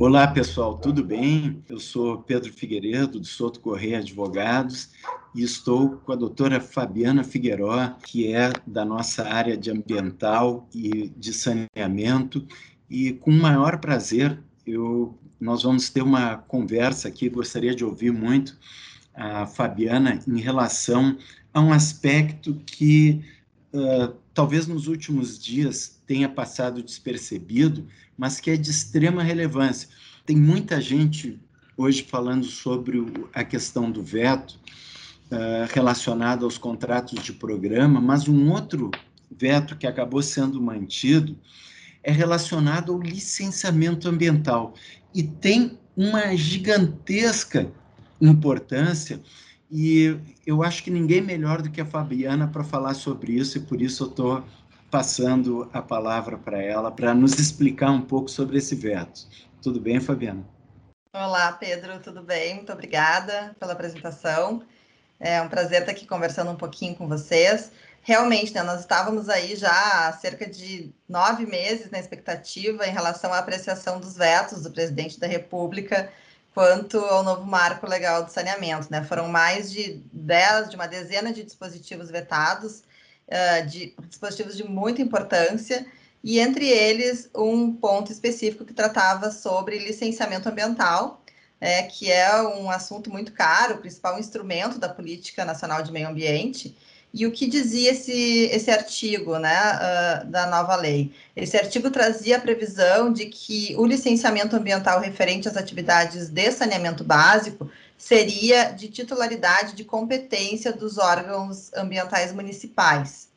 Olá, pessoal, tudo bem? Eu sou Pedro Figueiredo, do Souto Correia Advogados, e estou com a doutora Fabiana Figueiró, que é da nossa área de ambiental e de saneamento, e com o maior prazer, eu, nós vamos ter uma conversa aqui, gostaria de ouvir muito a Fabiana em relação a um aspecto que uh, talvez nos últimos dias tenha passado despercebido, mas que é de extrema relevância. Tem muita gente hoje falando sobre a questão do veto uh, relacionado aos contratos de programa, mas um outro veto que acabou sendo mantido é relacionado ao licenciamento ambiental e tem uma gigantesca importância e eu acho que ninguém melhor do que a Fabiana para falar sobre isso, e por isso eu estou passando a palavra para ela, para nos explicar um pouco sobre esse veto. Tudo bem, Fabiana? Olá, Pedro, tudo bem? Muito obrigada pela apresentação. É um prazer estar aqui conversando um pouquinho com vocês. Realmente, né, nós estávamos aí já há cerca de nove meses na expectativa em relação à apreciação dos vetos do presidente da República quanto ao novo marco legal do saneamento. Né? Foram mais de dez, de uma dezena de dispositivos vetados, uh, de dispositivos de muita importância, e entre eles um ponto específico que tratava sobre licenciamento ambiental, é, que é um assunto muito caro, o principal instrumento da política nacional de meio ambiente, e o que dizia esse, esse artigo né, uh, da nova lei? Esse artigo trazia a previsão de que o licenciamento ambiental referente às atividades de saneamento básico seria de titularidade de competência dos órgãos ambientais municipais.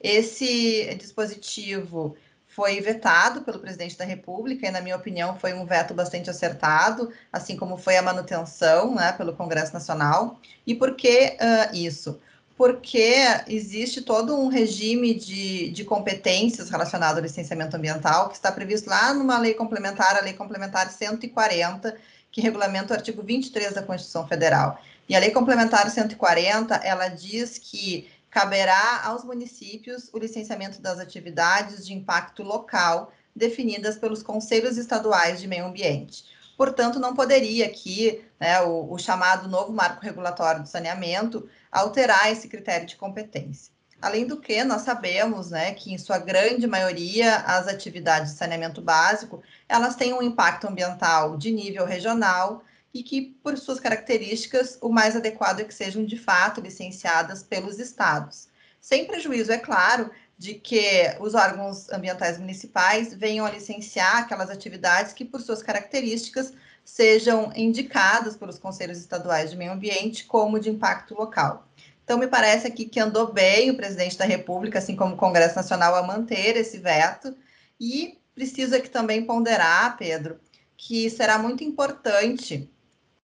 Esse dispositivo foi vetado pelo presidente da República e, na minha opinião, foi um veto bastante acertado, assim como foi a manutenção né, pelo Congresso Nacional. E por que uh, isso? Porque existe todo um regime de, de competências relacionado ao licenciamento ambiental que está previsto lá numa lei complementar, a Lei Complementar 140, que regulamenta o artigo 23 da Constituição Federal. E a Lei Complementar 140, ela diz que caberá aos municípios o licenciamento das atividades de impacto local definidas pelos conselhos estaduais de meio ambiente. Portanto, não poderia aqui né, o, o chamado novo marco regulatório do saneamento alterar esse critério de competência. Além do que, nós sabemos né, que, em sua grande maioria, as atividades de saneamento básico, elas têm um impacto ambiental de nível regional e que, por suas características, o mais adequado é que sejam, de fato, licenciadas pelos estados. Sem prejuízo, é claro, de que os órgãos ambientais municipais venham a licenciar aquelas atividades que, por suas características, sejam indicadas pelos conselhos estaduais de meio ambiente como de impacto local. Então, me parece aqui que andou bem o presidente da República, assim como o Congresso Nacional, a manter esse veto. E preciso aqui também ponderar, Pedro, que será muito importante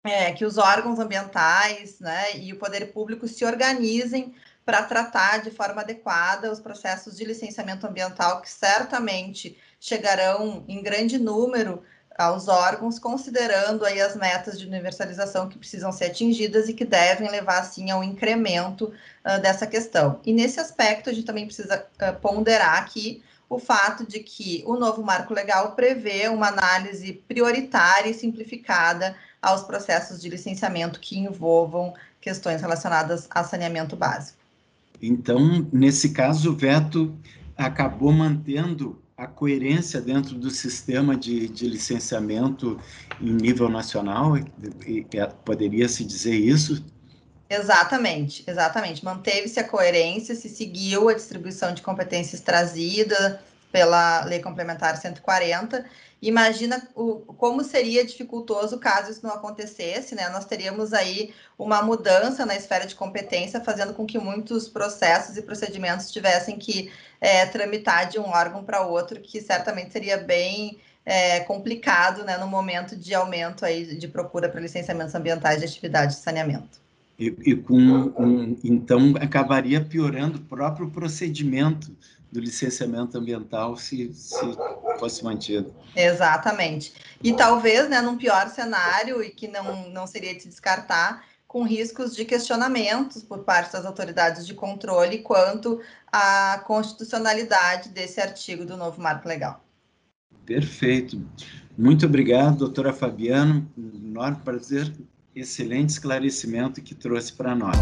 é, que os órgãos ambientais né, e o poder público se organizem para tratar de forma adequada os processos de licenciamento ambiental, que certamente chegarão em grande número aos órgãos, considerando aí as metas de universalização que precisam ser atingidas e que devem levar, assim, ao incremento uh, dessa questão. E nesse aspecto, a gente também precisa uh, ponderar aqui o fato de que o novo marco legal prevê uma análise prioritária e simplificada aos processos de licenciamento que envolvam questões relacionadas a saneamento básico. Então, nesse caso, o veto acabou mantendo a coerência dentro do sistema de, de licenciamento em nível nacional? Poderia se dizer isso? Exatamente, exatamente. Manteve-se a coerência, se seguiu a distribuição de competências trazida pela Lei Complementar 140 Imagina o, como seria dificultoso caso isso não acontecesse, né? Nós teríamos aí uma mudança na esfera de competência, fazendo com que muitos processos e procedimentos tivessem que é, tramitar de um órgão para outro, que certamente seria bem é, complicado, né, no momento de aumento aí de procura para licenciamentos ambientais de atividades de saneamento. E, e com um, então acabaria piorando o próprio procedimento do licenciamento ambiental se, se fosse mantido. Exatamente. E talvez, né, num pior cenário, e que não, não seria de se descartar, com riscos de questionamentos por parte das autoridades de controle quanto à constitucionalidade desse artigo do novo marco legal. Perfeito. Muito obrigado, doutora Fabiano. Um enorme prazer, excelente esclarecimento que trouxe para nós.